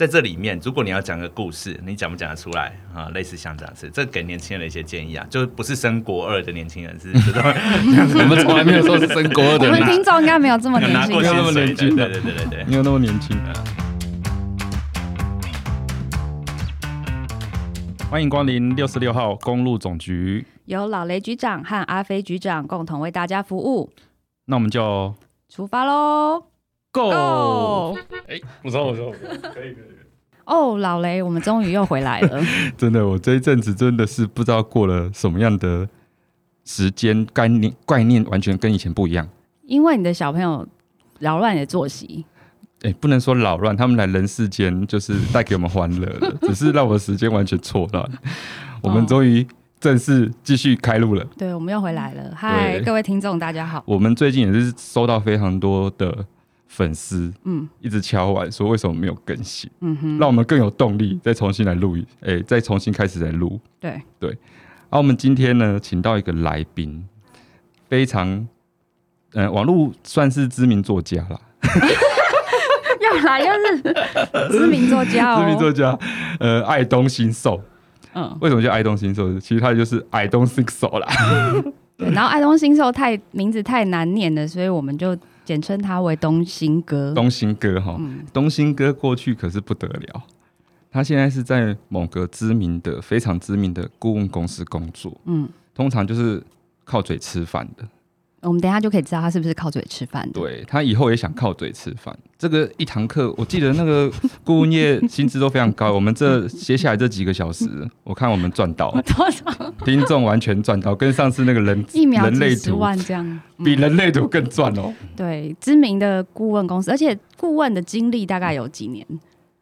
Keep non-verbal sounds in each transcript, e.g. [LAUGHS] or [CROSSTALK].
在这里面，如果你要讲个故事，你讲不讲得出来？啊？类似像这样子，这给年轻人的一些建议啊，就是不是升国二的年轻人是 [LAUGHS] [LAUGHS] 我们从来没有说是升国二的我们听众应该没有这么年轻。没有那么年轻对对对对对。没有那么年轻。欢迎光临六十六号公路总局，由老雷局长和阿飞局长共同为大家服务，那我们就出发喽 Go！！Go！哎，我说我说可以可以。哦，老雷，我们终于又回来了。[LAUGHS] 真的，我这一阵子真的是不知道过了什么样的时间，概念概念完全跟以前不一样。因为你的小朋友扰乱你的作息，哎、不能说扰乱，他们来人世间就是带给我们欢乐的，[LAUGHS] 只是让我的时间完全错乱。我们终于正式继续开路了。对，我们又回来了。嗨，各位听众，大家好。我们最近也是收到非常多的粉丝嗯一直敲碗说为什么没有更新，嗯哼，让我们更有动力再重新来录一，哎、再重新开始来录。对对，啊，我们今天呢，请到一个来宾，非常，呃，网络算是知名作家啦，[LAUGHS] 又来又是知名作家哦。知名作家，呃，爱东新寿。嗯，为什么叫爱东新寿？其实他就是 I don't think so 啦。[LAUGHS] 对。然后爱东新寿太名字太难念了，所以我们就简称他为东兴哥。东兴哥哈，嗯，东兴哥过去可是不得了，他现在是在某个知名的、非常知名的顾问公司工作，嗯，通常就是靠嘴吃饭的。我们等一下就可以知道他是不是靠嘴吃饭的。对他以后也想靠嘴吃饭。这个一堂课，我记得那个顾问业薪资都非常高。我们这接下来这几个小时，我看我们赚到，多少听众完全赚到，跟上次那个人一秒人类十图万这样？[LAUGHS] 比人类图更赚哦。对，知名的顾问公司，而且顾问的经历大概有几年？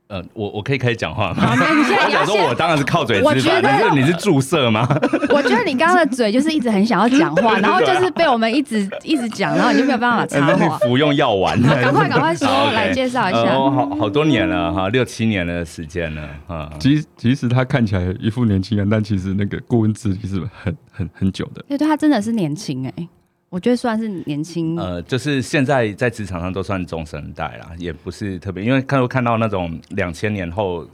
呃，我我可以开始讲话吗？好，那你现在 [LAUGHS] 我说，我先，当然是靠嘴吃饭。我觉得你是你是注射吗？[LAUGHS] 我觉得你刚刚的嘴就是一直很想要讲话，[LAUGHS] 然后就是被我们一直一直讲，然后你就没有办法插那话是。服用药丸。好赶快赶快说来介绍一下呃我好好多年了哈，六七年的时间了啊。其实其实他看起来一副年轻人，但其实那个顾问资历是很很很久的。对对，他真的是年轻哎、我觉得算是年轻。呃，就是现在在职场上都算中生代啦，也不是特别，因为看看到那种两千年后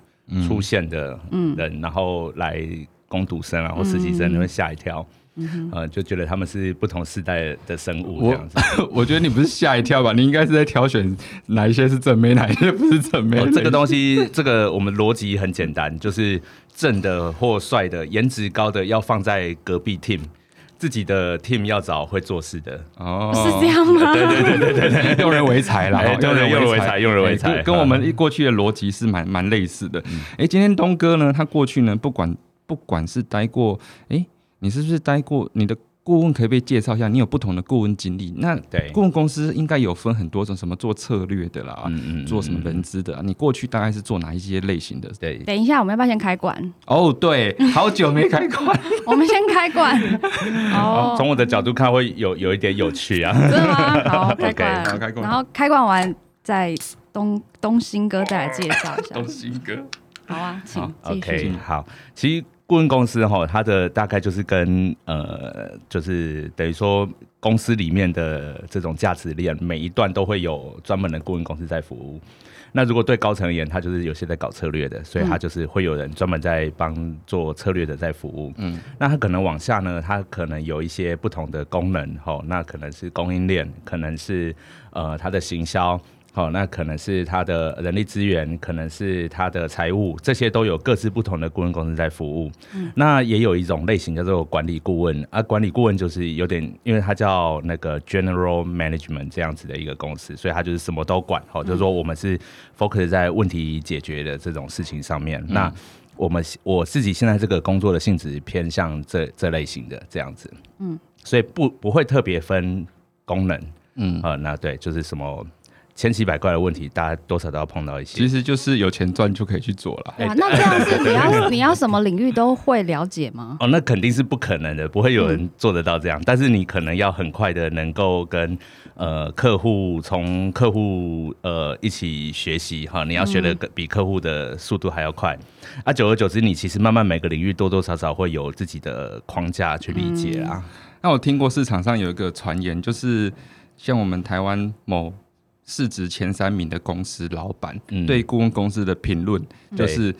出现的嗯人，然后来攻读生啊或实习生，你会吓一跳，嗯呃，就觉得他们是不同时代的生物这我样子。[LAUGHS] 我觉得你不是吓一跳吧？你应该是在挑选哪一些是正妹，哪一些不是正妹。哦，这个东西，这个我们逻辑很简单，就是正的或帅的、颜值高的要放在隔壁 team，自己的 team 要找会做事的。哦是这样吗？对对对对对 [LAUGHS] 对，用人为才啦，用人为才用人为才跟我们过去的逻辑是蛮蛮类似的。哎，今天东哥呢，他过去呢，不管不管是待过，哎，你是不是待过你的？顾问可以被介绍一下，你有不同的顾问经历。那对顾问公司应该有分很多种，什么做策略的啦，嗯嗯做什么人资的啊、你过去大概是做哪一些类型的？对。等一下，我们要不要先开馆？哦，对，[LAUGHS] 好久没开馆，[LAUGHS] 我们先开馆。[LAUGHS] 哦，从我的角度看，会有有一点有趣啊。真的吗？好，开 OK，馆。好开馆然后开馆完再东东兴哥再来介绍一下东。兴哥。好啊，请 OK，续。好，其实顾问公司哈，它的大概就是跟呃，就是等于说公司里面的这种价值链，每一段都会有专门的顾问公司在服务。那如果对高层而言，他就是有些在搞策略的，所以他就是会有人专门在帮做策略的在服务。嗯，那他可能往下呢，他可能有一些不同的功能，哈，那可能是供应链，可能是呃它的行销。好，那可能是他的人力资源，可能是他的财务，这些都有各自不同的顾问公司在服务。嗯那也有一种类型叫做管理顾问啊，管理顾问就是有点，因为他叫那个 general management 这样子的一个公司，所以他就是什么都管。好，就是说我们是 focus 在问题解决的这种事情上面。那我们我自己现在这个工作的性质偏向这这类型的这样子，嗯，所以不不会特别分功能，嗯，呃，那对，就是什么千奇百怪的问题，大家多少都要碰到一些。其实就是有钱赚就可以去做了。哇，那这样是 [LAUGHS] 你要你要什么领域都会了解吗？哦，那肯定是不可能的，不会有人做得到这样。但是你可能要很快的能够跟呃客户从客户呃一起学习哈，你要学的比客户的速度还要快。啊，久而久之，你其实慢慢每个领域多多少少会有自己的框架去理解啊。那我听过市场上有一个传言，就是像我们台湾某市值前三名的公司老板、嗯对顾问公司的评论，就是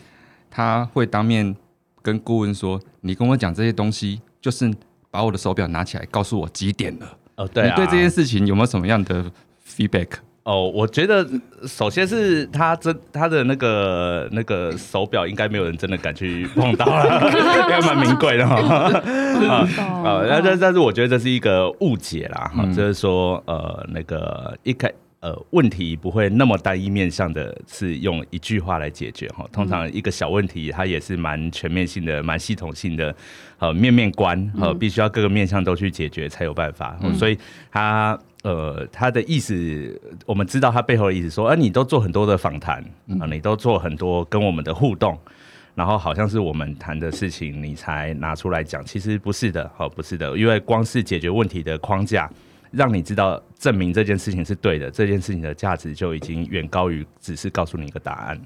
他会当面跟顾问说：“你跟我讲这些东西，就是把我的手表拿起来告诉我几点了。哦，对啊，你对这件事情有没有什么样的 feedback？哦，我觉得首先是他真他的那个那个手表，应该没有人真的敢去碰到了，[LAUGHS] 应该蛮名贵的哈。[LAUGHS] 啊，哦那但但是我觉得这是一个误解啦，哈、嗯就是说呃那个一开。呃，问题不会那么单一面向的，是用一句话来解决哈。通常一个小问题，它也是蛮全面性的、蛮系统性的，呃，面面观，呃，必须要各个面向都去解决才有办法。嗯所以他呃，他的意思，我们知道他背后的意思说，啊，你都做很多的访谈啊、你都做很多跟我们的互动。然后好像是我们谈的事情，你才拿出来讲，其实不是的，好，不是的，因为光是解决问题的框架，让你知道证明这件事情是对的，这件事情的价值就已经远高于只是告诉你一个答案。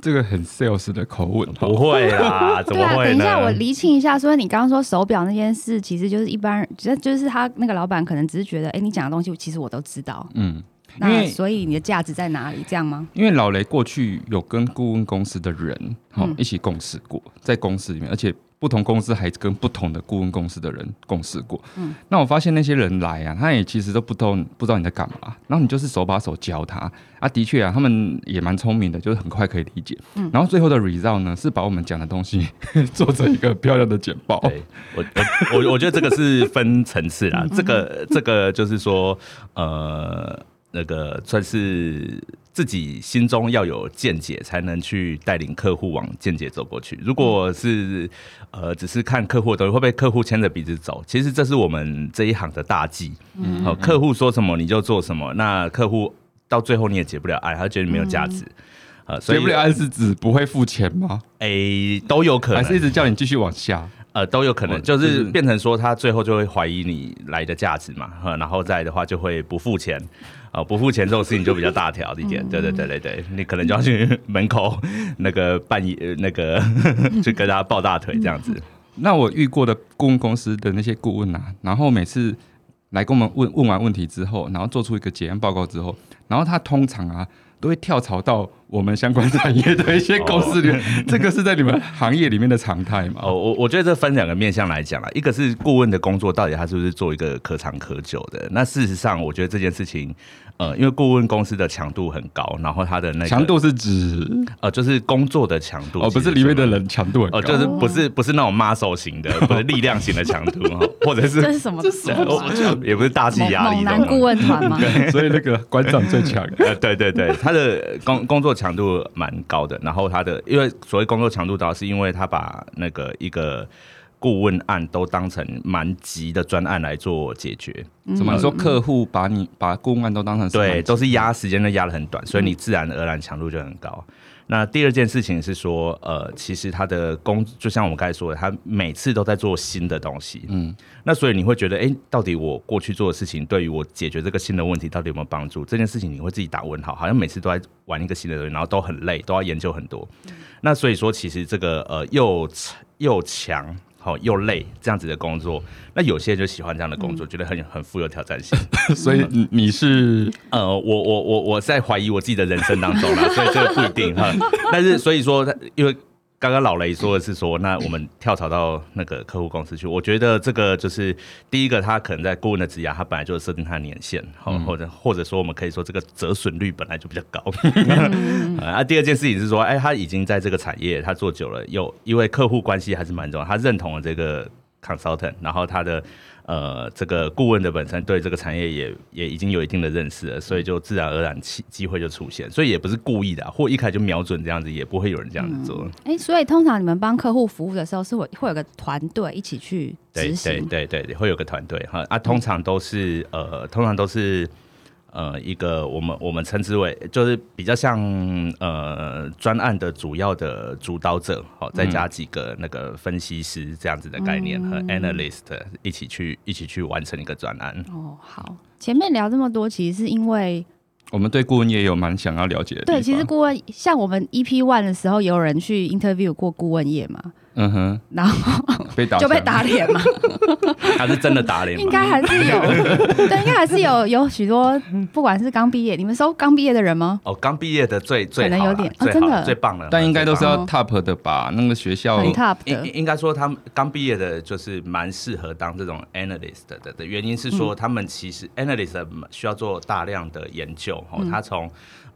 这个很 sales 的口吻，不会啦，怎 [LAUGHS] 对啊，么会呢？等一下，我厘清一下，说你刚刚说手表那件事，其实就是一般人，就就是他那个老板可能只是觉得，哎、你讲的东西其实我都知道，嗯，那所以你的价值在哪里？这样吗？因为老雷过去有跟顾问公司的人好、嗯一起共事过，在公司里面，而且不同公司还跟不同的顾问公司的人共事过。嗯那我发现那些人来啊，他也其实都不懂不知道你在干嘛，然后你就是手把手教他啊。的确啊，他们也蛮聪明的，就是很快可以理解。嗯然后最后的 result 呢，是把我们讲的东西 [LAUGHS] 做成一个漂亮的简报。对我我我我觉得这个是分层次啦，[LAUGHS] 这个这个就是说，呃，那个算是自己心中要有见解，才能去带领客户往见解走过去。如果是呃只是看客户的东西，会被客户牵着鼻子走，其实这是我们这一行的大忌。嗯好、客户说什么你就做什么，那客户到最后你也结不了爱，他觉得你没有价值。呃，所以所以不了爱是指不会付钱吗？诶、都有可能，还是一直叫你继续往下？呃，都有可能，就是是变成说他最后就会怀疑你来的价值嘛，呃然后再的话就会不付钱，啊、不付钱这种事情就比较大条一点，对对对对对，你可能就要去门口那个办一呃那个 [LAUGHS] 去跟他抱大腿这样子，那我遇过的顾问公司的那些顾问啊，然后每次来跟我们问问完问题之后，然后做出一个结案报告之后，然后他通常啊都会跳槽到我们相关产业的一些公司里面，这个是在你们行业里面的常态嘛？哦，我我觉得这分两个面向来讲啦，一个是顾问的工作到底他是不是做一个可长可久的，那事实上我觉得这件事情，呃，因为顾问公司的强度很高，然后他的那个强度是指呃就是工作的强度哦，不是里面的人强度很高，哦，就是不是不是那种 muscle 型的，[LAUGHS] 不是力量型的强度，哦或者是这是是什么？这是什么？也不是大气压力猛的男顾问团吗？所以那个馆长最强。[LAUGHS] 呃，对对对，他的工工作强度蛮高的，然后他的因为所谓工作强度高，是因为他把那个一个顾问案都当成蛮急的专案来做解决，怎么说？客户把你把顾问案都当成是对，都是压时间都压的很短，所以你自然而然强度就很高。那第二件事情是说，呃，其实他的工就像我们刚才说的，他每次都在做新的东西，嗯，那所以你会觉得，哎、到底我过去做的事情对于我解决这个新的问题到底有没有帮助？这件事情你会自己打问号，好像每次都在玩一个新的东西，然后都很累，都要研究很多。那所以说，其实这个呃又又强。好又累这样子的工作，那有些人就喜欢这样的工作，觉得很很富有挑战性。[LAUGHS] 所以你你是呃，我我我我在怀疑我自己的人生当中了，所以这个不一定哈。但是所以说，因为刚刚老雷说的是说，那我们跳槽到那个客户公司去，我觉得这个就是第一个，他可能在顾问的职涯，他本来就设定他的年限，好、或者或者说我们可以说这个折损率本来就比较高。[LAUGHS] 啊，第二件事情是说，哎，他已经在这个产业他做久了，有因为客户关系还是蛮重要，他认同了这个 consultant，然后他的呃这个顾问的本身对这个产业也也已经有一定的认识了，所以就自然而然机机会就出现，所以也不是故意的啊、或一开始就瞄准这样子，也不会有人这样子做。哎、所以通常你们帮客户服务的时候，是会会有个团队一起去对对执行。对对对，会有个团队哈啊，通常都是呃，通常都是呃一个我们我们称之为就是比较像呃专案的主要的主导者，好、再加几个那个分析师这样子的概念和 analyst 一起去一起去完成一个专案。哦，好，前面聊这么多，其实是因为我们对顾问业有蛮想要了解的对，其实顾问像我们 EP one 的时候，也有人去 interview 过顾问业嘛。嗯哼，然后被打就被打脸嘛。[LAUGHS] 他是真的打脸吗？应该还是有，[LAUGHS] 对，应该还是有有许多，不管是刚毕业，你们收刚毕业的人吗？哦，刚毕业的最最可能有点哦真的最棒了，但应该都是要哦 top 的吧？那个学校很 top 的应应，该说，他们刚毕业的，就是蛮适合当这种 analyst 的的的原因是嗯说，他们其实 analyst 需要做大量的研究哦，嗯他从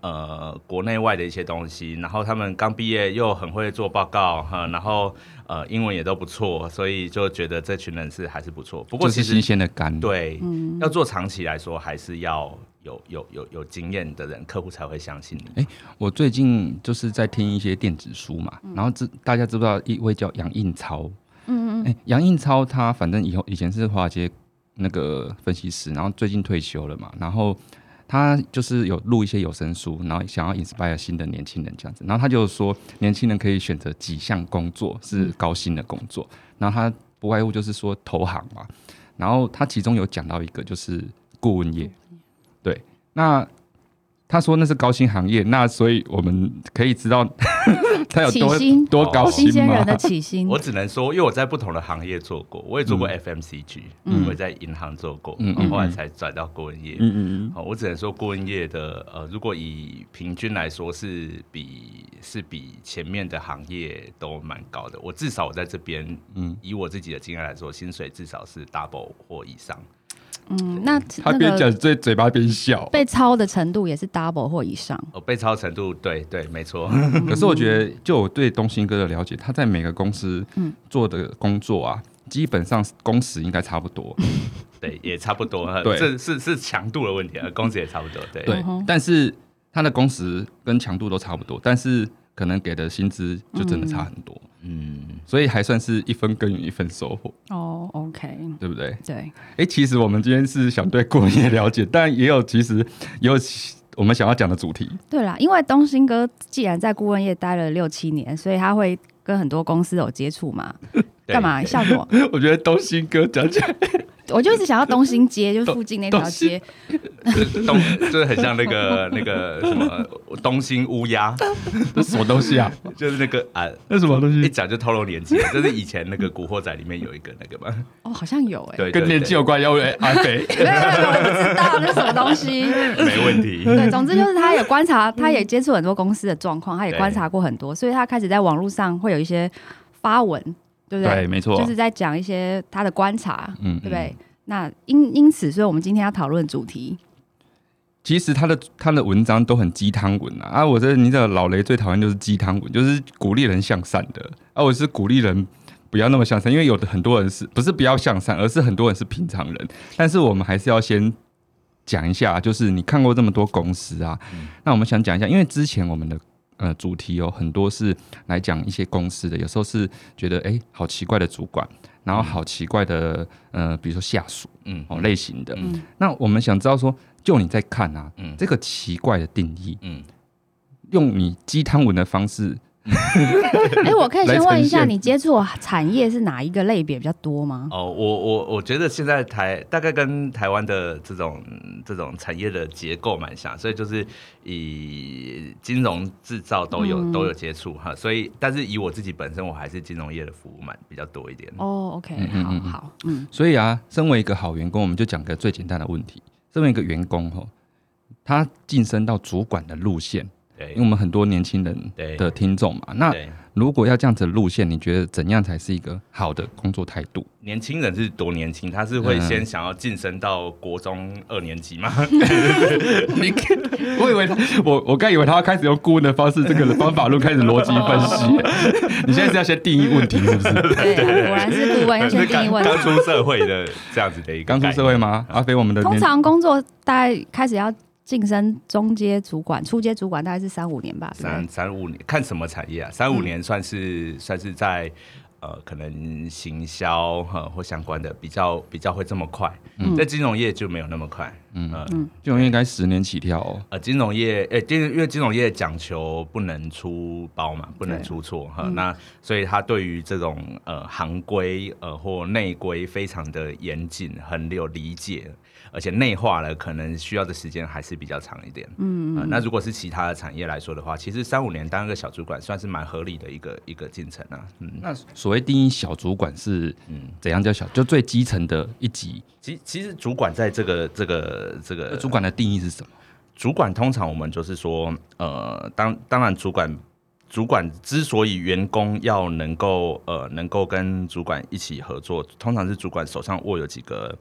呃国内外的一些东西，然后他们刚毕业又很会做报告哈，然后呃英文也都不错，所以就觉得这群人是还是不错。不过其实就是新鲜的肝。，对，嗯要做长期来说，还是要有有有有经验的人，客户才会相信你。我最近就是在听一些电子书嘛，然后知大家知不知道一位叫杨应超？嗯嗯哎、杨应超他反正以后以前是华尔街那个分析师，然后最近退休了嘛，然后他就是有录一些有声书，然后想要 inspire 新的年轻人这样子，然后他就说年轻人可以选择几项工作是高薪的工作，然后他不外乎就是说投行嘛，然后他其中有讲到一个就是顾问业，对，那。他说那是高薪行业，那所以我们可以知道 [LAUGHS] 他有多多高薪吗新鲜人？的起薪我，只能说，因为我在不同的行业做过，我也做过 FMCG，、嗯我也在银行做过，嗯然后后来才转到顾问业。嗯嗯嗯，好，我只能说顾问业的呃，如果以平均来说是比是比前面的行业都蛮高的。我至少我在这边，嗯嗯，以我自己的经验来说，薪水至少是 double 或以上。嗯，那他那个边讲嘴嘴巴边笑。被抄的程度也是 double 或以上，哦，被抄程度，对对，没错。可是我觉得，就我对东兴哥的了解，他在每个公司嗯做的工作啊，基本上工时应该差不多。[LAUGHS] 对，也差不多。呃对这是是强度的问题啊，工时也差不多。对，对但是他的工时跟强度都差不多，但是可能给的薪资就真的差很多，嗯，所以还算是一分耕耘一分收获，哦，OK，对不对？对，哎、其实我们今天是想对顾问业了解，但也有其实也有我们想要讲的主题。对啦，因为东兴哥既然在顾问业待了六七年，所以他会跟很多公司有接触嘛。对 [LAUGHS] 干嘛笑什么？[LAUGHS] 我觉得东兴哥讲起来，我就一直想要东兴街，就是附近那条街。[LAUGHS] 东就是很像那个那个什么东兴乌鸦，这什么东西啊？[LAUGHS] 就是那个啊，那什么东西？一讲就透露年纪了，就是以前那个《古惑仔》里面有一个那个嘛，哦，好像有哎、对，跟年纪有关？要问阿飞。[LAUGHS] 我不知道那是什么东西。对没问题。对，总之就是他也观察，他也接触很多公司的状况，他也对观察过很多，所以他开始在网络上会有一些发文，对不对？对，没错，就是在讲一些他的观察，嗯对不对？那因因此，所以我们今天要讨论主题，其实他的他的文章都很鸡汤文啊，啊，我这你知道老雷最讨厌就是鸡汤文，就是鼓励人向善的，啊，我是鼓励人不要那么向善，因为有的很多人是不是不要向善，而是很多人是平常人，但是我们还是要先讲一下，就是你看过这么多公司啊，那我们想讲一下，因为之前我们的。呃，主题有很多是来讲一些公司的，有时候是觉得哎、诶好奇怪的主管，然后好奇怪的呃，比如说下属嗯，哦类型的。嗯那我们想知道说，就你在看啊，嗯这个奇怪的定义，嗯，用你鸡汤文的方式，[LAUGHS] 哎，我可以先问一下，你接触的产业是哪一个类别比较多吗？哦，我我我觉得现在台大概跟台湾的这种这种产业的结构蛮像，所以就是以金融制造都有、嗯。都有接触哈，所以但是以我自己本身，我还是金融业的服务蛮比较多一点。哦，OK，好好，嗯。所以啊，身为一个好员工，我们就讲个最简单的问题：身为一个员工吼，他晋升到主管的路线，对因为我们很多年轻人的听众嘛，那，如果要这样子的路线，你觉得怎样才是一个好的工作态度？年轻人是多年轻，他是会嗯先想要晋升到国中二年级吗？你看，我以为他，我我刚以为他要开始用顾问的方式，这个方法论开始逻辑分析。[LAUGHS] 你现在是要先定义问题，是不是？[LAUGHS] 对，果然是顾问要先定义问题刚。出社会的这样子的一个刚出社会吗？阿飞，我们的通常工作大概开始要晋升中阶主管、初阶主管，大概是三五年吧，三？三五年，看什么产业啊？三五嗯年算是、算是在呃，可能行销哈或相关的比较比较会这么快，嗯在金融业就没有那么快。嗯呃嗯就应该十年起跳哦。呃，金融业，呃、金因为金融业讲求不能出包嘛，不能出错哈、嗯那所以他对于这种呃行规呃或内规非常的严谨，很有理解，而且内化了，可能需要的时间还是比较长一点。嗯呃，那如果是其他的产业来说的话，其实三五年当一个小主管算是蛮合理的一个一个进程啊。嗯，那所谓定义小主管是嗯，怎样叫小？就最基层的一级，其其实主管在这个这个这个主管的定义是什么？主管通常我们就是说，呃，当当然主管主管之所以员工要能够呃能够跟主管一起合作，通常是主管手上握有几个。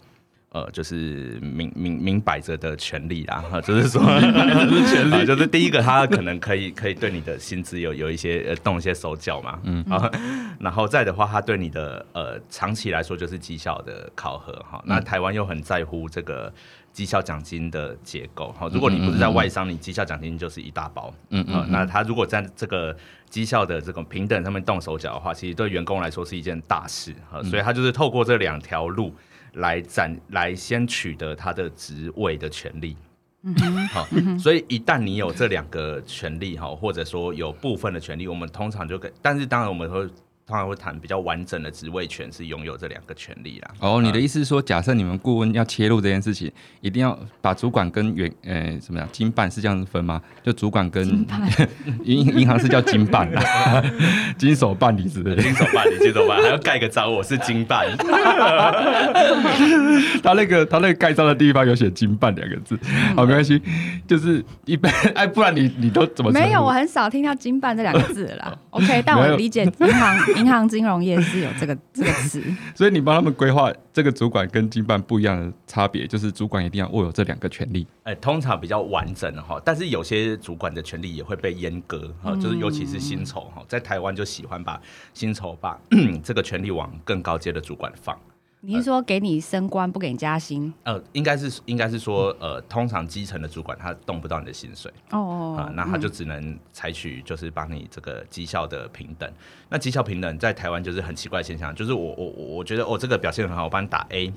呃，就是明明明摆着的权利啦，哈，就是说，[LAUGHS] 权利，就是第一个，他可能可以可以对你的薪资有有一些呃动一些手脚嘛，嗯，啊，然后再的话，他对你的呃长期来说就是绩效的考核哈。那台湾又很在乎这个绩效奖金的结构哈。如果你不是在外商，你绩效奖金就是一大包，嗯嗯。那他如果在这个绩效的这种平等上面动手脚的话，其实对员工来说是一件大事哈。所以他就是透过这两条路来展来先取得他的职位的权利。好，所以一旦你有这两个权利哈，或者说有部分的权利，我们通常就跟，但是当然我们会通常会谈比较完整的职位权是拥有这两个权利啦。哦，你的意思是说，假设你们顾问要切入这件事情，一定要把主管跟员呃怎么样经办是这样子分吗？就主管跟 [LAUGHS] 银银行是叫经办啦，[LAUGHS] 经手办理之类的。经手办理，经手办还要盖个章，我是经办。[LAUGHS] 他那个他那个盖章的地方有写经办两个字，好没关系，就是一般哎，不然你你都怎么没有，我很少听到“经办”这两个字了啦。OK，但我理解银行银行金融业是有这个 [LAUGHS] 这个词。所以你帮他们规划这个主管跟经办不一样的差别，就是主管一定要握有这两个权利。哎、通常比较完整的哈，但是有些主管的权利也会被阉割哈，就是尤其是薪酬哈，在台湾就喜欢把薪酬把 [CLEARS THROAT] 这个权利往更高阶的主管放。你是说给你升官不给你加薪？呃，应该是应该是说，呃，通常基层的主管他动不到你的薪水哦啊、那他就只能采取就是帮你这个绩效的平等。那绩效平等在台湾就是很奇怪现象，就是我我我我觉得哦这个表现很好，我帮你打 A，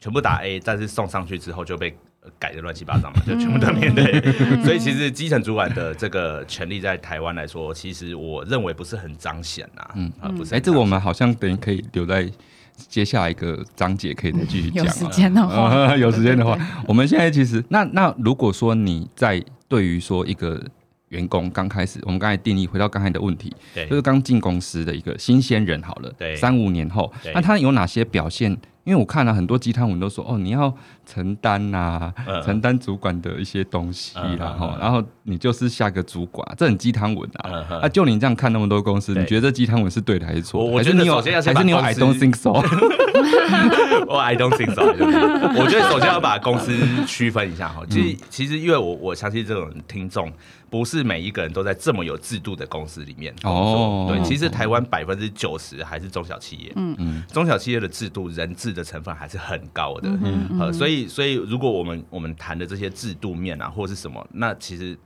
全部打 A，但是送上去之后就被。呃改的乱七八糟嘛，就全部都面对，[LAUGHS] 所以其实基层主管的这个权利在台湾来说，其实我认为不是很彰显呐，嗯，啊不是哎。这我们好像等于可以留在接下来一个章节，可以再继续讲、啊。[LAUGHS] 有时间的话呃 [LAUGHS] 有时间的话，我们现在其实那那如果说你在对于说一个员工刚开始，我们刚才定义回到刚才的问题，对就是刚进公司的一个新鲜人好了，对三五年后，那他有哪些表现？因为我看了很多鸡汤文都说，哦，你要承担呐、嗯承担主管的一些东西嗯啦，哈、然后你就是下个主管，这很鸡汤文啊。嗯嗯那、就你这样看那么多公司，你觉得这鸡汤文是对的还是错的？我我觉得你有首先要先还是你有 I don't think so？[LAUGHS] 我 I don't think so。我觉得首先要把公司区分一下哈。其实其实因为我我相信这种听众不是每一个人都在这么有制度的公司里面工作。哦对，其实台湾百分之九十还是中小企业。嗯嗯，中小企业的制度人治的成分还是很高的。嗯呃，所以所以如果我们我们谈的这些制度面啊，或是什么，那其实。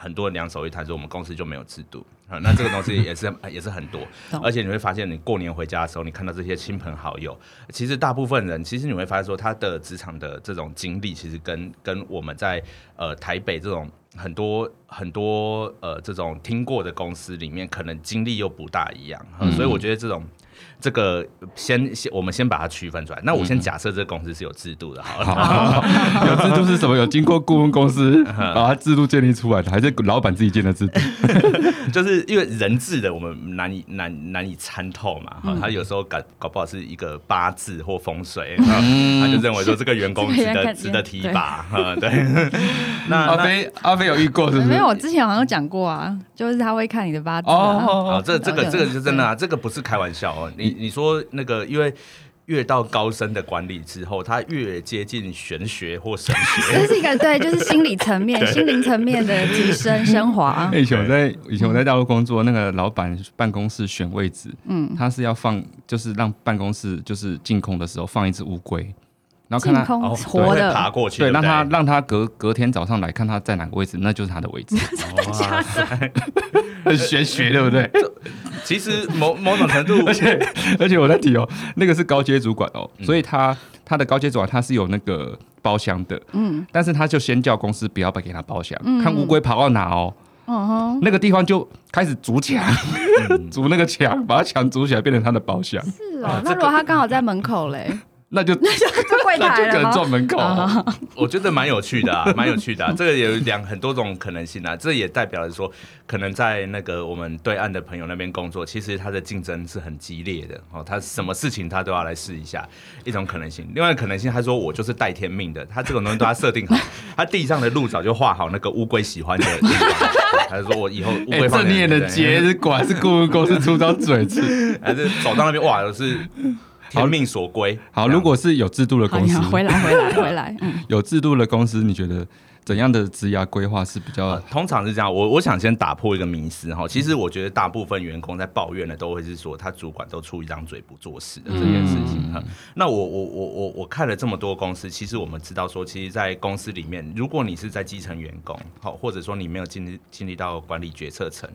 很多人两手一摊说我们公司就没有制度。啊，那这个东西也是 [LAUGHS] 也是很多，而且你会发现你过年回家的时候，你看到这些亲朋好友，其实大部分人其实你会发现说他的职场的这种经历，其实跟跟我们在呃台北这种很多很多呃这种听过的公司里面，可能经历又不大一样，呃所以我觉得这种。这个先先，我们先把它区分出来。那我先假设这个公司是有制度的，好 [LAUGHS] 有制度是什么？有经过顾问公司 [LAUGHS] 把它制度建立出来的，还是老板自己建的制度？[LAUGHS] 就是因为人治的我们难以难难以参透嘛，哈、他有时候搞搞不好是一个八字或风水，哈他就认为说这个员工值得值得提拔，哈，对。那那阿飞，阿飞有遇过是不是？没有，我之前好像有讲过啊，就是他会看你的八字、啊。好，哦，这这个这个是真的啊，这个不是开玩笑哦。你你说那个，因为越到高深的管理之后，他越接近玄学或神学。[LAUGHS] 这是一个对，[LAUGHS] 就是心理层面、心灵层面的提升、升华。[LAUGHS] 以前我在以前我在大陆工作，那个老板办公室选位置，嗯，他是要放，就是让办公室就是净空的时候放一只乌龟，然后看他活的爬，过去，对，让他让他隔隔天早上来看他在哪个位置，那就是他的位置，哇很玄学，对不对？其实某 [LAUGHS] 某种程度，而且而且我在提哦，那个是高阶主管哦，所以他他的高阶主管他是有那个包厢的，嗯。但是他就先叫公司不要给他包厢，看乌龟跑到哪哦，那个地方就开始筑墙，[LAUGHS] 筑那个墙，把它墙筑起来变成他的包厢。是哦那如果他刚好在门口嘞，那就 [LAUGHS] 就 [LAUGHS] 柜那就可能台了吗？撞门口。啊 [LAUGHS] 我觉得蛮有趣的啊，蛮有趣的、啊。这个有两很多种可能性啊，这也代表了说，可能在那个我们对岸的朋友那边工作，其实他的竞争是很激烈的哦，他什么事情他都要来试一下，一种可能性。另外可能性，他说我就是带天命的，他这种东西都要设定好，他地上的路早就画好那个乌龟喜欢的地方，他就说我以后乌哎、龟放这你也能接，这果然是顾问公司出张嘴吃。还是走到那边哇，是天命所归。好，如果是有制度的，公司，，回来，回来，[LAUGHS] 回来。嗯，有制度的公司，你觉得怎样的职涯规划是比较呃，通常是这样，我我想先打破一个迷思哈。其实我觉得大部分员工在抱怨的都会是说，他主管都出一张嘴不做事的这件事情哈。那我我我我我看了这么多公司，其实我们知道说，其实，在公司里面，如果你是在基层员工，好，或者说你没有经历经历到管理决策层，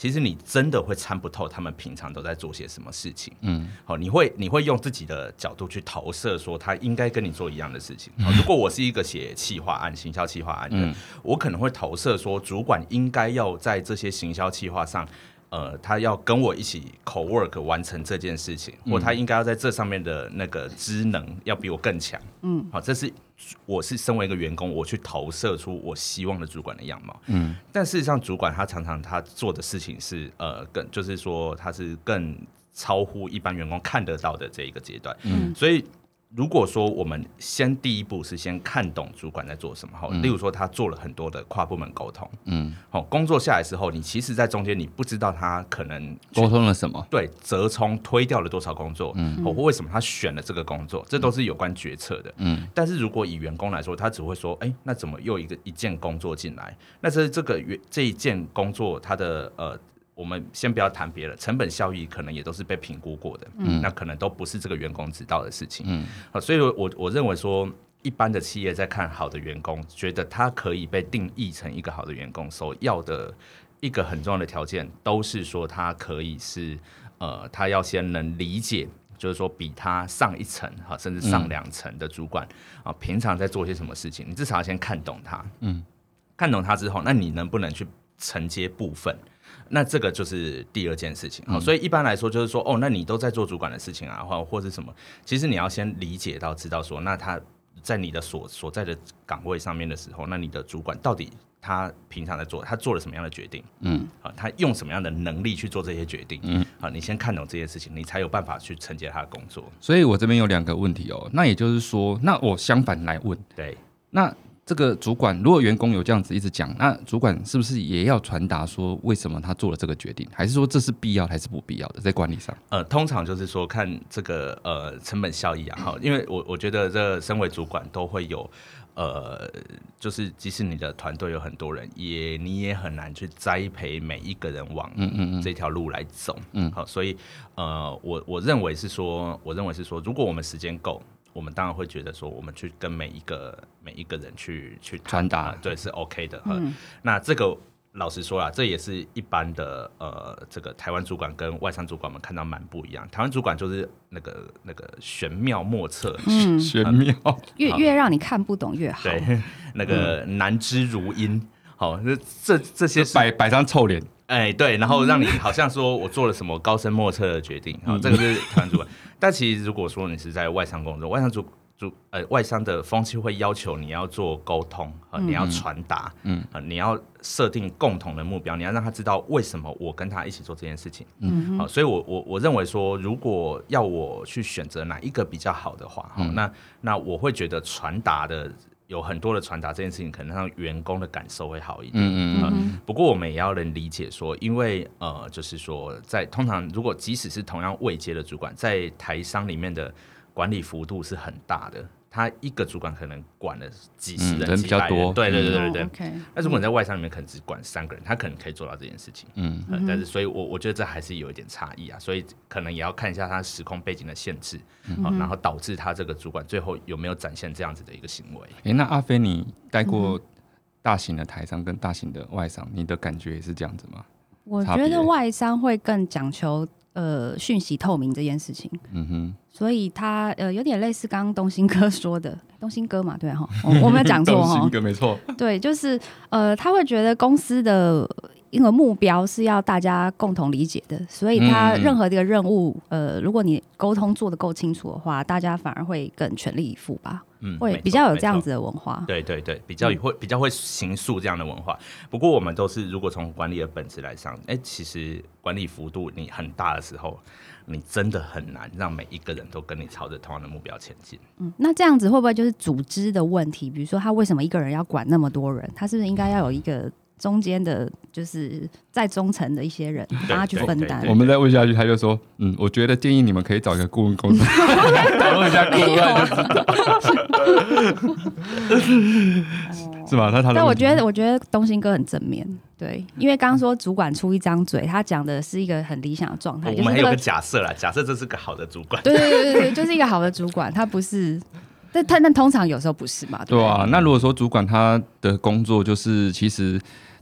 其实你真的会参不透他们平常都在做些什么事情。嗯，好，你会你会用自己的角度去投射，说他应该跟你做一样的事情。好，如果我是一个写企划案、行销企划案的，我可能会投射说，主管应该要在这些行销企划上。呃，他要跟我一起 co work 完成这件事情，或他应该要在这上面的那个职能要比我更强。嗯，好，这是我是身为一个员工，我去投射出我希望的主管的样貌。嗯，但事实上，主管他常常他做的事情是呃，更就是说他是更超乎一般员工看得到的这一个阶段。嗯，所以。如果说我们先第一步是先看懂主管在做什么，好，例如说他做了很多的跨部门沟通，嗯好，工作下来之后，你其实，在中间你不知道他可能沟通了什么？对折冲推掉了多少工作，嗯，或为什么他选了这个工作，这都是有关决策的，嗯。但是如果以员工来说，他只会说，哎、那怎么又一个一件工作进来？那这这个员这一件工作，它的呃。我们先不要谈别的，成本效益可能也都是被评估过的，嗯，那可能都不是这个员工知道的事情，嗯，好，所以我我认为说，一般的企业在看好的员工，觉得他可以被定义成一个好的员工，所要的一个很重要的条件，都是说他可以是呃，他要先能理解。就是说，比他上一层哈，甚至上两层的主管啊，平常在做些什么事情，你至少要先看懂他。嗯，看懂他之后，那你能不能去承接部分？那这个就是第二件事情。好、所以一般来说就是说，哦，那你都在做主管的事情啊，或或是什么？其实你要先理解到，知道说，那他在你的所所在的岗位上面的时候，那你的主管到底他平常在做，他做了什么样的决定？嗯，啊，他用什么样的能力去做这些决定？嗯，啊，你先看懂这些事情，你才有办法去承接他的工作。所以我这边有两个问题哦。那也就是说，那我相反来问，对，那这个主管如果员工有这样子一直讲，那主管是不是也要传达说为什么他做了这个决定，还是说这是必要还是不必要的在管理上？呃，通常就是说看这个呃成本效益啊，哈，因为我我觉得这身为主管都会有。呃，就是即使你的团队有很多人，也你也很难去栽培每一个人往嗯嗯嗯这条路来走。嗯好，所以呃，我我认为是说，我认为是说，如果我们时间够，我们当然会觉得说，我们去跟每一个每一个人去去谈传达啊对，是 OK 的。嗯，那这个老实说啊，这也是一般的呃，这个台湾主管跟外商主管们看到蛮不一样。台湾主管就是那个那个玄妙莫测，嗯，玄妙，越越让你看不懂越好。对，[LAUGHS] 那个难知如阴。好，这这这些是摆摆张臭脸，哎，对，然后让你好像说我做了什么高深莫测的决定，啊，这个是台湾主管。但其实如果说你是在外商工作，外商主主呃外商的风气会要求你要做沟通啊，你要传达，嗯。啊，你要设定共同的目标，你要让他知道为什么我跟他一起做这件事情。嗯。好，所以我我我认为说，如果要我去选择哪一个比较好的话，哈、那那我会觉得传达的有很多的传达这件事情，可能让员工的感受会好一点。嗯嗯嗯，不过我们也要能理解说，因为呃，就是说，在通常如果即使是同样位阶的主管，在台商里面的管理幅度是很大的，他一个主管可能管了几十人、嗯人比较多对对对对哦对。OK，那如果你在外商里面可能只管三个人，他可能可以做到这件事情。嗯呃但是所以我，我觉得这还是有一点差异啊，所以可能也要看一下他时空背景的限制，好、然后导致他这个主管最后有没有展现这样子的一个行为。哎、那阿飞，你带过大型的台商跟大型的外商，你的感觉也是这样子吗？我觉得外商会更讲求呃讯息透明这件事情，嗯哼，所以他呃有点类似刚刚东兴哥说的，东兴哥嘛，对哈，我我没有讲错哈。[LAUGHS] 东兴，哥没错，对，就是呃他会觉得公司的因为目标是要大家共同理解的，所以他嗯任何的一个任务，呃，如果你沟通做得够清楚的话，大家反而会更全力以赴吧，嗯会比较有这样子。的文化。对对对，比较会、比较会形塑这样的文化。不过我们都是，如果从管理的本质来上，哎、其实管理幅度你很大的时候，你真的很难让每一个人都跟你朝着同样的目标前进。嗯，那这样子会不会就是组织的问题？比如说，他为什么一个人要管那么多人？他是不是应该要有一个中间的，就是在中层的一些人帮他去分担？我们再问下去，他就说，嗯，我觉得建议你们可以找一个顾问公司。[LAUGHS] 讨论一下顾问，[LAUGHS] 是吧？他他我觉得，我觉得东兴哥很正面，对，因为刚刚说主管出一张嘴，他讲的是一个很理想的状态，我们还有个假设啦，假设这是个好的主管，对对对对对，就是一个好的主管，他不是，但他但通常有时候不是嘛，对？对啊，那如果说主管他的工作就是，其实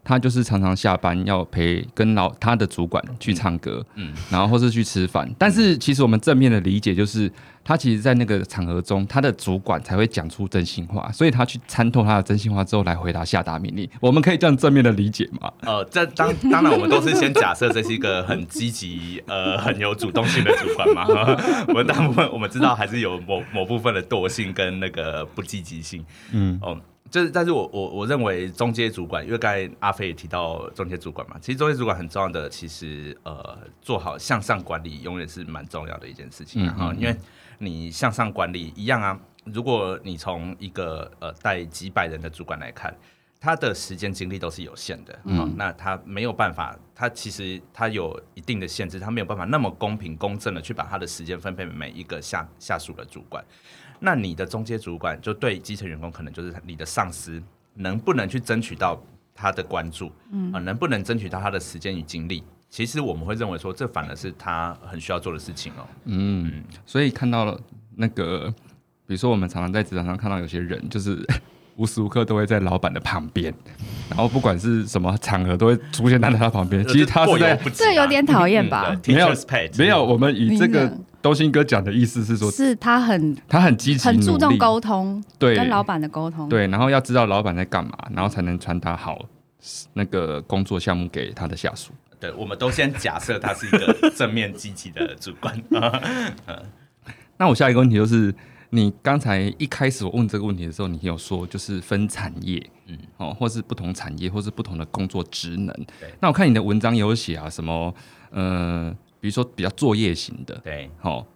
他就是常常下班要陪跟老他的主管去唱歌，嗯嗯，然后或是去吃饭。但是其实我们正面的理解就是，他其实在那个场合中，他的主管才会讲出真心话，所以他去参透他的真心话之后来回答下达命令。我们可以这样正面的理解吗？[LAUGHS] 呃，这当当然，我们都是先假设这是一个很积极、呃很有主动性的主管嘛。[LAUGHS] 我们大部分我们知道还是有某某部分的惰性跟那个不积极性。嗯，哦，就是，但是我我我认为中介主管，因为刚才阿飞也提到中介主管嘛，其实中介主管很重要的，其实呃做好向上管理永远是蛮重要的一件事情哈因为你向上管理一样啊，如果你从一个呃带几百人的主管来看。他的时间精力都是有限的，嗯、嗯那他没有办法，他其实他有一定的限制，他没有办法那么公平公正的去把他的时间分配给每一个下下属的主管。那你的中介主管就对基层员工，可能就是你的上司，能不能去争取到他的关注，嗯啊、能不能争取到他的时间与精力？其实我们会认为说，这反而是他很需要做的事情哦。嗯，所以看到了那个，比如说我们常常在职场上看到有些人，就是 [LAUGHS] 无时无刻都会在老板的旁边，然后不管是什么场合都会出现在他旁边。其实他是这有点讨厌吧？对没有没有，我们以这个东兴哥讲的意思是说，是他很他很积极，很注重沟通，对跟老板的沟通，对，然后要知道老板在干嘛，然后才能传达好那个工作项目给他的下属。对，我们都先假设他是一个正面积极的主管。[LAUGHS] 那我下一个问题就是，你刚才一开始我问这个问题的时候，你有说就是分产业，嗯嗯，哦，或是不同产业，或是不同的工作职能对。那我看你的文章有写啊，什么呃，比如说比较作业型的，对，哦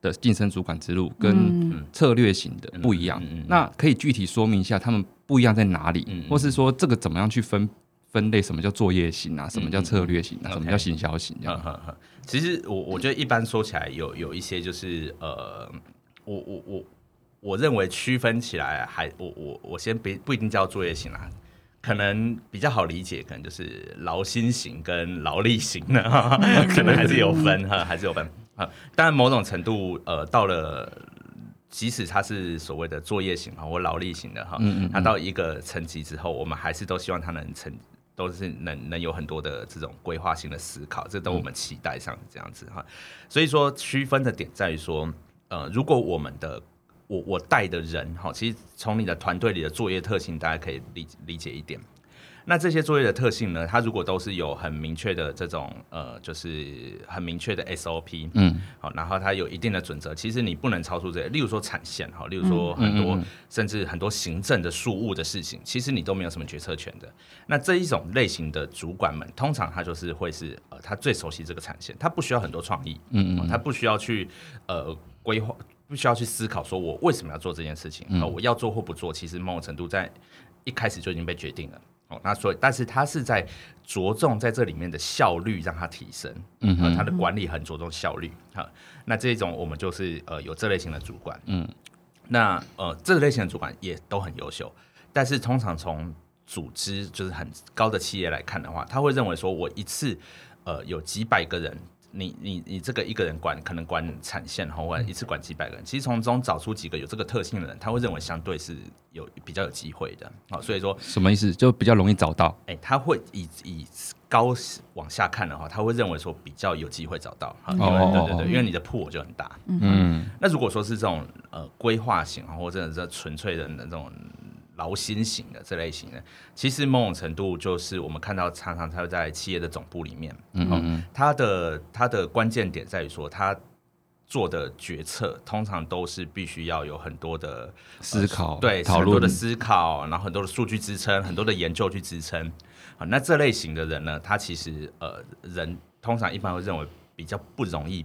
的晋升主管之路，跟嗯策略型的嗯不一样。那可以具体说明一下他们不一样在哪里或是说这个怎么样去分分类？什么叫作业型啊？什么叫策略型啊？嗯什么叫行销型？这样其实我我觉得一般说起来有有一些就是呃，我我我我认为区分起来还我我我先不不一定叫作业型啦。可能比较好理解，可能就是劳心型跟劳力型的，[LAUGHS] 可能还是有分哈，还是有分啊。当然，某种程度，呃，到了即使他是所谓的作业型哈或劳力型的哈，他到一个层级之后，我们还是都希望他能成，都是能能有很多的这种规划性的思考，这都我们期待上这样子哈。所以说区分的点在于说，呃，如果我们的我我带的人哈，其实从你的团队里的作业特性，大家可以理理解一点。那这些作业的特性呢，它如果都是有很明确的这种呃，就是很明确的 SOP，嗯好，然后它有一定的准则，其实你不能超出这些，例如说产线哈，例如说很多、嗯嗯嗯甚至很多行政的事务的事情，其实你都没有什么决策权的。那这一种类型的主管们，通常他就是会是呃，他最熟悉这个产线，他不需要很多创意，嗯哦他不需要去呃规划，不需要去思考说我为什么要做这件事情，嗯哦，我要做或不做，其实某种程度在一开始就已经被决定了。哦，那所以，但是他是在着重在这里面的效率让它提升，嗯呃，他的管理很着重效率哈。那这种我们就是呃有这类型的主管，嗯那呃这类型的主管也都很优秀，但是通常从组织就是很高的企业来看的话，他会认为说我一次呃有几百个人。你你你这个一个人管可能管产线哈，或者一次管几百个人，其实从中找出几个有这个特性的人，他会认为相对是有比较有机会的。好，所以说什么意思？就比较容易找到。哎、他会以以高往下看的话，他会认为说比较有机会找到，哈，因为哦对对对，因为你的铺就很大。嗯那如果说是这种呃规划型啊，或者是纯粹的那种劳心型的这类型的，其实某种程度就是我们看到常常他会在企业的总部里面，嗯嗯嗯，它的他的关键点在于说，他做的决策通常都是必须要有很多的思考对很多的思考，然后很多的数据支撑，很多的研究去支撑。啊，那这类型的人呢，他其实呃人通常一般会认为比较不容易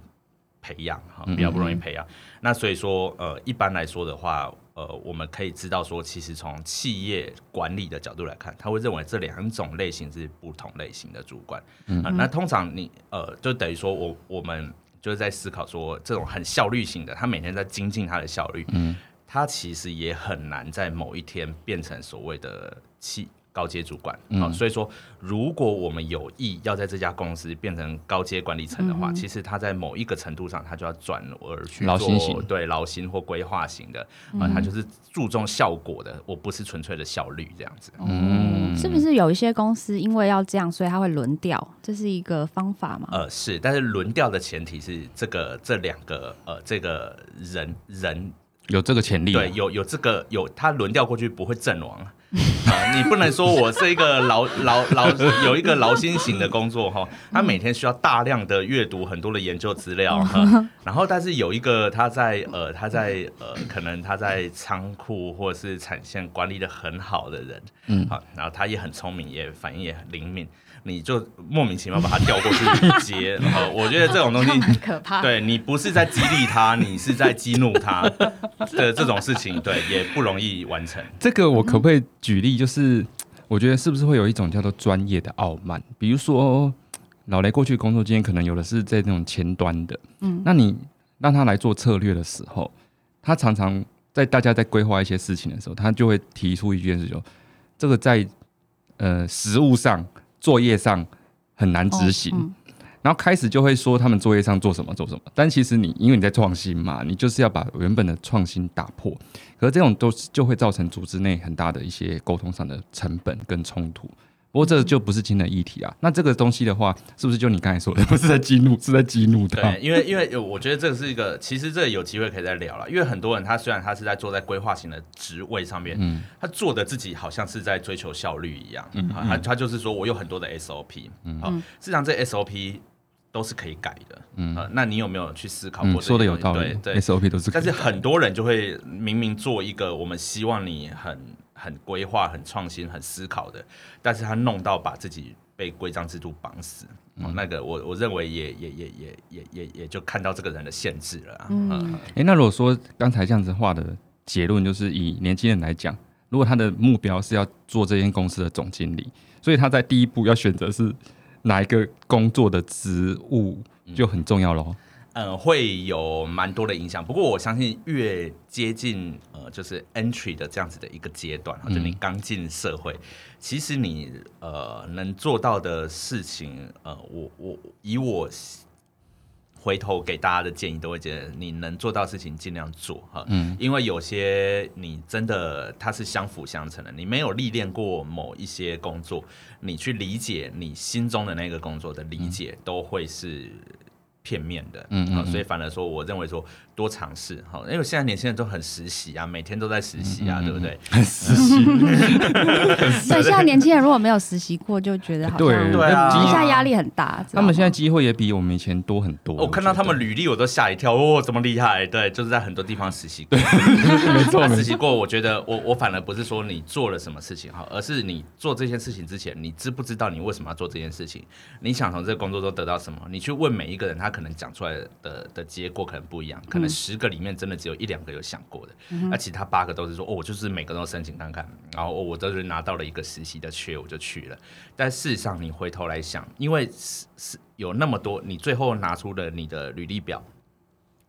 培养哈，比较不容易培养。那所以说呃一般来说的话，呃我们可以知道说，其实从企业管理的角度来看，他会认为这两种类型是不同类型的主管。啊，那通常你呃就等于说我我们就是在思考说，这种很效率型的，他每天在精进他的效率，嗯，他其实也很难在某一天变成所谓的企高阶主管。啊、所以说，如果我们有意要在这家公司变成高阶管理层的话，其实他在某一个程度上，他就要转而去做型。对劳心或规划型的啊、他就是注重效果的，我不是纯粹的效率这样子。嗯，是不是有一些公司因为要这样，所以他会轮调？这是一个方法吗？呃，是，但是轮调的前提是这个这两个呃，这个人人有这个潜力啊，对有有这个有他轮调过去不会阵亡 [LAUGHS] 啊、呃你不能说我是一个劳劳劳有一个劳心型的工作哈，他每天需要大量的阅读很多的研究资料哈，[LAUGHS] 然后但是有一个他在呃他在呃可能他在仓库或者是产线管理的很好的人，嗯，好，然后他也很聪明，也反应也很灵敏。你就莫名其妙把他调过去接，呃，我觉得这种东西 [LAUGHS] 很可怕。对你不是在激励他，你是在激怒他的这种事情，对，也不容易完成。这个我可不可以举例？就是我觉得是不是会有一种叫做专业的傲慢？比如说老雷过去工作经验，可能有的是在那种前端的，嗯，那你让他来做策略的时候，他常常在大家在规划一些事情的时候，他就会提出一件事，情这个在呃实物上、作业上很难执行。哦嗯然后开始就会说他们作业上做什么做什么，但其实你因为你在创新嘛，你就是要把原本的创新打破，可是这种都是就会造成组织内很大的一些沟通上的成本跟冲突。不过这就不是今天的议题啊。那这个东西的话，是不是就你刚才说的，不是在激怒，是在激怒他对，？因为因为我觉得这个是一个，其实这有机会可以再聊了。因为很多人他虽然他是在坐在规划型的职位上面，嗯他做的自己好像是在追求效率一样，嗯他他就是说我有很多的 SOP，好、嗯事实上这 SOP 都是可以改的，嗯、那你有没有去思考过嗯，说的有道理对对，，SOP 都是可以但是很多人就会明明做一个我们希望你很很规划、很创新、很思考的，但是他弄到把自己被规章制度绑死。哦，那个我我认为也也也也也也也就看到这个人的限制了啊。嗯，诶，那如果说刚才这样子话的结论，就是以年轻人来讲，如果他的目标是要做这间公司的总经理，所以他在第一步要选择是哪一个工作的职务就很重要喽。嗯，会有蛮多的影响。不过我相信越接近呃，就是 entry 的这样子的一个阶段，就你刚进社会，其实你呃能做到的事情，呃，我我以我回头给大家的建议，都会觉得你能做到的事情尽量做哈，嗯，因为有些你真的它是相辅相成的，你没有历练过某一些工作，你去理解你心中的那个工作的理解，都会是。片面的，嗯啊，所以反而说，我认为说多尝试哈，因为现在年轻人都很实习啊，每天都在实习啊，对不对？很实习，[LAUGHS] 对，现在年轻人如果没有实习过，就觉得好对像对啊一下压力很大。他们现在机会也比我们以前多很多。我看到他们履历我都吓一跳，哦，这么厉害？对，就是在很多地方实习过，没错 [LAUGHS] 实习过，我觉得我我反而不是说你做了什么事情哈，而是你做这件事情之前，你知不知道你为什么要做这件事情？你想从这个工作中得到什么？你去问每一个人，他可能讲出来的的结果可能不一样，可能十个里面真的只有一两个有想过的，那、其他八个都是说哦，我就是每个都申请看看，然后、哦、我都是拿到了一个实习的缺，我就去了。但事实上，你回头来想，因为是是有那么多，你最后拿出了你的履历表。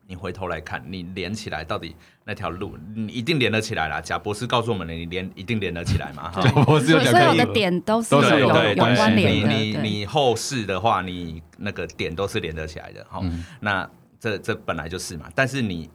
你回头来看，你连起来到底那条路，你一定连得起来啦。贾博士告诉我们了，你连一定连得起来嘛？[LAUGHS] 哈，所有的点都是都是有有关联的。你你你后世的话，你那个点都是连得起来的。哈、那这这本来就是嘛。但是你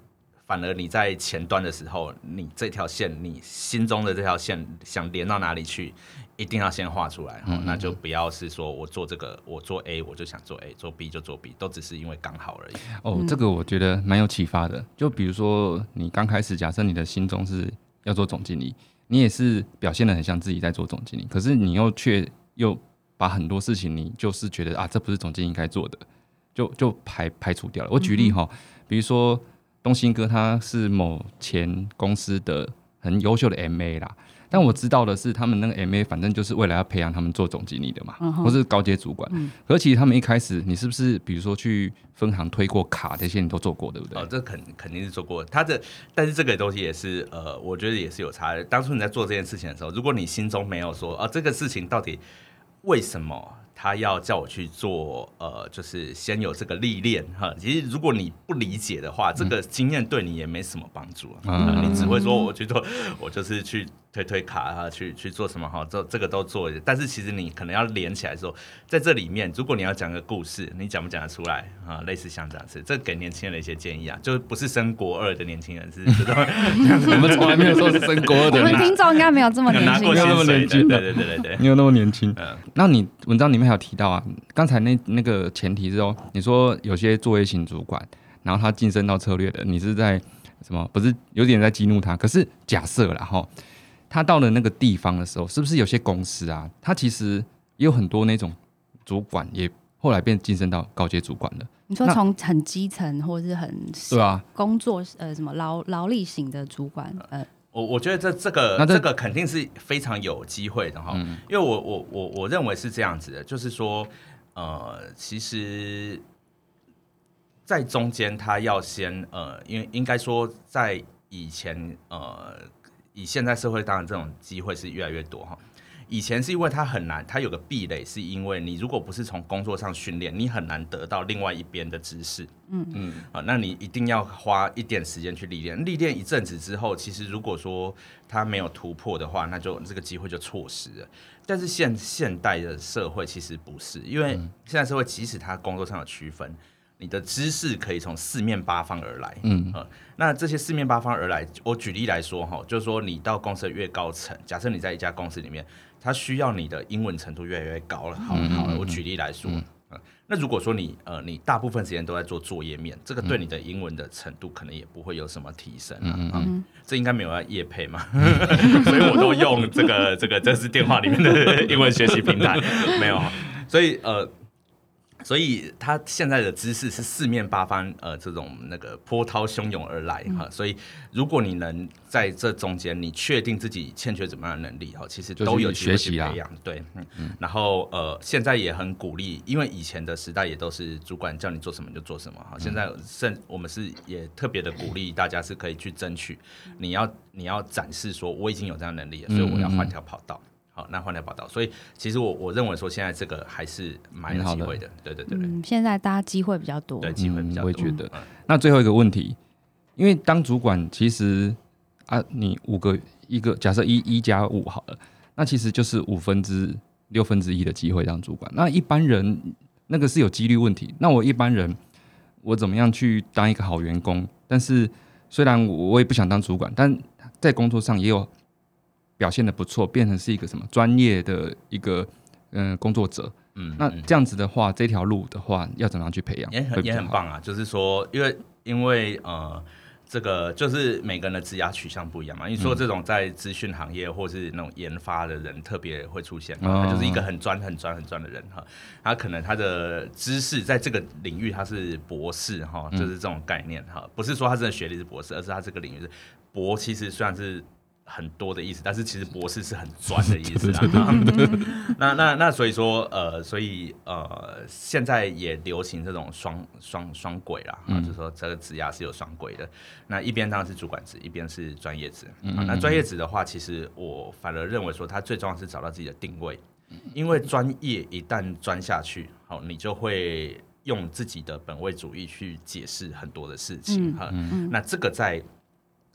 反而你在前端的时候，你这条线，你心中的这条线想连到哪里去，一定要先画出来。哈、那就不要是说我做这个，我做 A 我就想做 A，做 B 就做 B，都只是因为刚好而已。哦，这个我觉得蛮有启发的。就比如说，你刚开始假设你的心中是要做总经理，你也是表现的很像自己在做总经理，可是你又却又把很多事情，你就是觉得啊，这不是总经理应该做的，就就排排除掉了。我举例哈，比如说东兴哥他是某前公司的很优秀的 MA 啦。但我知道的是，他们那个 M A 反正就是未来要培养他们做总经理的嘛，或是高阶主管。可其实他们一开始，你是不是比如说去分行推过卡这些，你都做过，对不对？哦，这肯肯定是做过。他的，但是这个东西也是，呃，我觉得也是有差的。当初你在做这件事情的时候，如果你心中没有说，啊，这个事情到底为什么？他要叫我去做，呃，就是先有这个历练哈。其实如果你不理解的话，这个经验对你也没什么帮助啊。你只会说我去做，我就是去。推推卡啊，去去做什么哈？这这个都做，但是其实你可能要连起来说，在这里面，如果你要讲个故事，你讲不讲得出来啊？类似像这样子，这给年轻人的一些建议啊，就不是升国二的年轻人是知道，[LAUGHS] 我们从来没有说是升国二的。我们听众应该没有这么年轻，没有那么年轻，对对对对对，没有那么年轻。嗯，那你文章里面还有提到啊，刚才那那个前提是哦，你说有些作业型主管，然后他晋升到策略的，你是在什么？不是有点在激怒他？可是假设了哈。他到了那个地方的时候，是不是有些公司啊？他其实也有很多那种主管，也后来变晋升到高阶主管了。你说从很基层或者是很对啊工作呃什么劳劳力型的主管呃，我我觉得这这个这个肯定是非常有机会的哈，因为我我我我认为是这样子的，就是说呃，其实，在中间他要先呃，因为应该说在以前呃。以现在社会，当然这种机会是越来越多哈。以前是因为它很难，它有个壁垒，是因为你如果不是从工作上训练，你很难得到另外一边的知识。嗯嗯，啊，那你一定要花一点时间去历练，历练一阵子之后，其实如果说它没有突破的话，那就这个机会就错失了。但是现现代的社会其实不是，因为现在社会即使它工作上有区分。你的知识可以从四面八方而来，嗯，那这些四面八方而来，我举例来说哈，就是说你到公司的越高层，假设你在一家公司里面，他需要你的英文程度越来越高了，好了好了，我举例来说，嗯，那如果说你呃你大部分时间都在做作业面，这个对你的英文的程度可能也不会有什么提升啊，嗯，这应该没有要夜配嘛，[LAUGHS] 所以我都用这个这个这是电话里面的英文学习平台，没有，所以呃。所以他现在的知识是四面八方，呃，这种那个波涛汹涌而来哈。所以如果你能在这中间，你确定自己欠缺怎么样的能力哈，其实都有学习培养。对，嗯。然后呃，现在也很鼓励，因为以前的时代也都是主管叫你做什么就做什么哈。现在甚我们是也特别的鼓励大家是可以去争取，你要你要展示说我已经有这样能力了，所以我要换条跑道。那换来报道，所以其实我我认为说现在这个还是蛮有机会的，对对对。嗯，现在大家机会比较多，对机会比较多。我也觉得。那最后一个问题，因为当主管其实啊，你五个一个假设一一加五好了，那其实就是五分之六分之一的机会当主管。那一般人那个是有几率问题。那我一般人我怎么样去当一个好员工？但是虽然我也不想当主管，但在工作上也有。表现的不错，变成是一个什么专业的一个嗯工作者，嗯，那这样子的话，这条路的话要怎么样去培养？也很也很棒啊，就是说，因为因为呃，这个就是每个人的职业取向不一样嘛。你说这种在资讯行业或是那种研发的人特别会出现，他就是一个很专、很专、很专的人哈。他可能他的知识在这个领域他是博士哈，就是这种概念哈，不是说他真的学历是博士，而是他这个领域是博，其实算是。很多的意思，但是其实博士是很专的意思啊。[LAUGHS] [LAUGHS] 那那那所以说呃，所以呃，现在也流行这种双双双轨啦，啊，就是说这个职涯是有双轨的。那一边当然是主管职，一边是专业职。啊，那专业职的话，其实我反而认为说，它最重要是找到自己的定位，因为专业一旦专下去，好，你就会用自己的本位主义去解释很多的事情哈。那这个在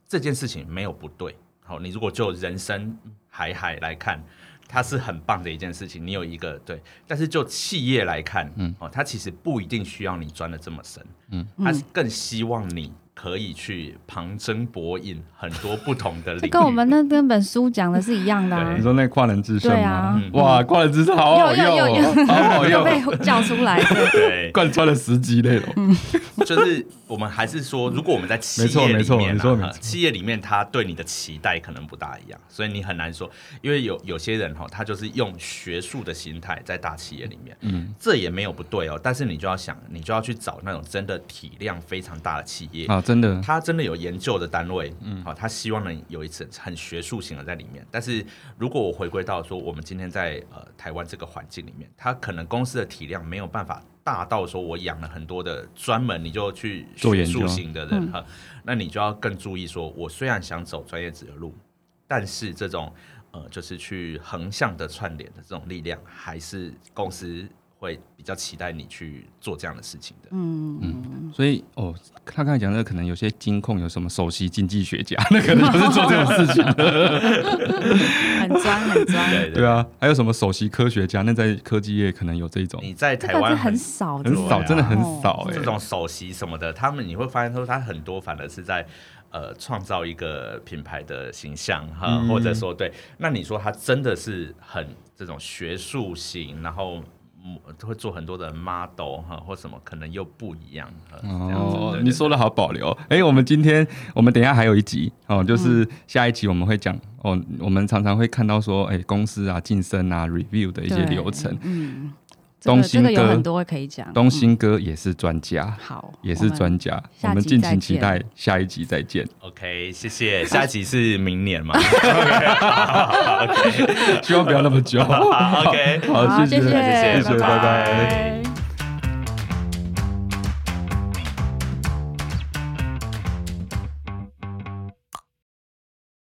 这件事情没有不对。好，你如果就人生海海来看，它是很棒的一件事情。你有一个对，但是就企业来看，嗯，哦，它其实不一定需要你钻的这么深，嗯，它是更希望你可以去旁征博引很多不同的领域。这跟我们那那本书讲的是一样的啊你。说那跨人制胜吗对啊？哇，跨人制胜好好用又又哦，好好又用，被叫出来，对对，贯穿了十集内容。就是我们还是说，如果我们在企业里没错没错面、啊，没错没错企业里面他对你的期待可能不大一样，所以你很难说，因为有有些人哈，他就是用学术的心态在大企业里面，嗯，这也没有不对哦，但是你就要想，你就要去找那种真的体量非常大的企业。啊，真的，他真的有研究的单位，嗯，好，他希望能有一次很学术型的在里面。但是如果我回归到说，我们今天在呃台湾这个环境里面，他可能公司的体量没有办法大到说我养了很多的专门你就去学做研究术型的人哈、那你就要更注意说，我虽然想走专业职的路，但是这种呃就是去横向的串联的这种力量，还是公司会比较期待你去做这样的事情的。嗯嗯，所以哦，他刚才讲的可能有些金控有什么首席经济学家，[LAUGHS] 那可能就是做这种事情的。[LAUGHS] 很专很专，对对啊，还有什么首席科学家？那在科技业可能有这种，你在台湾很少，很少，真的很哦少哎这。种首席什么的，他们你会发现说，他很多反而是在呃创造一个品牌的形象哈，嗯或者说对，那你说他真的是很这种学术型，然后嗯会做很多的 model 哈或什么，可能又不一样哈。这样子哦，你说的好保留。哎、我们今天我们等一下还有一集哦，嗯就是下一集我们会讲哦，我们常常会看到说，哎、公司啊晋升啊 review 的一些流程。嗯，这个东兴哥这个有很多可以讲。东嗯兴哥也是专家，好，也是专家，我们敬请期待下一集再见。OK，谢谢。下一集是明年嘛？[LAUGHS] OK，希望不要那么久。[LAUGHS] OK，好，好，谢谢谢谢谢谢，拜拜拜。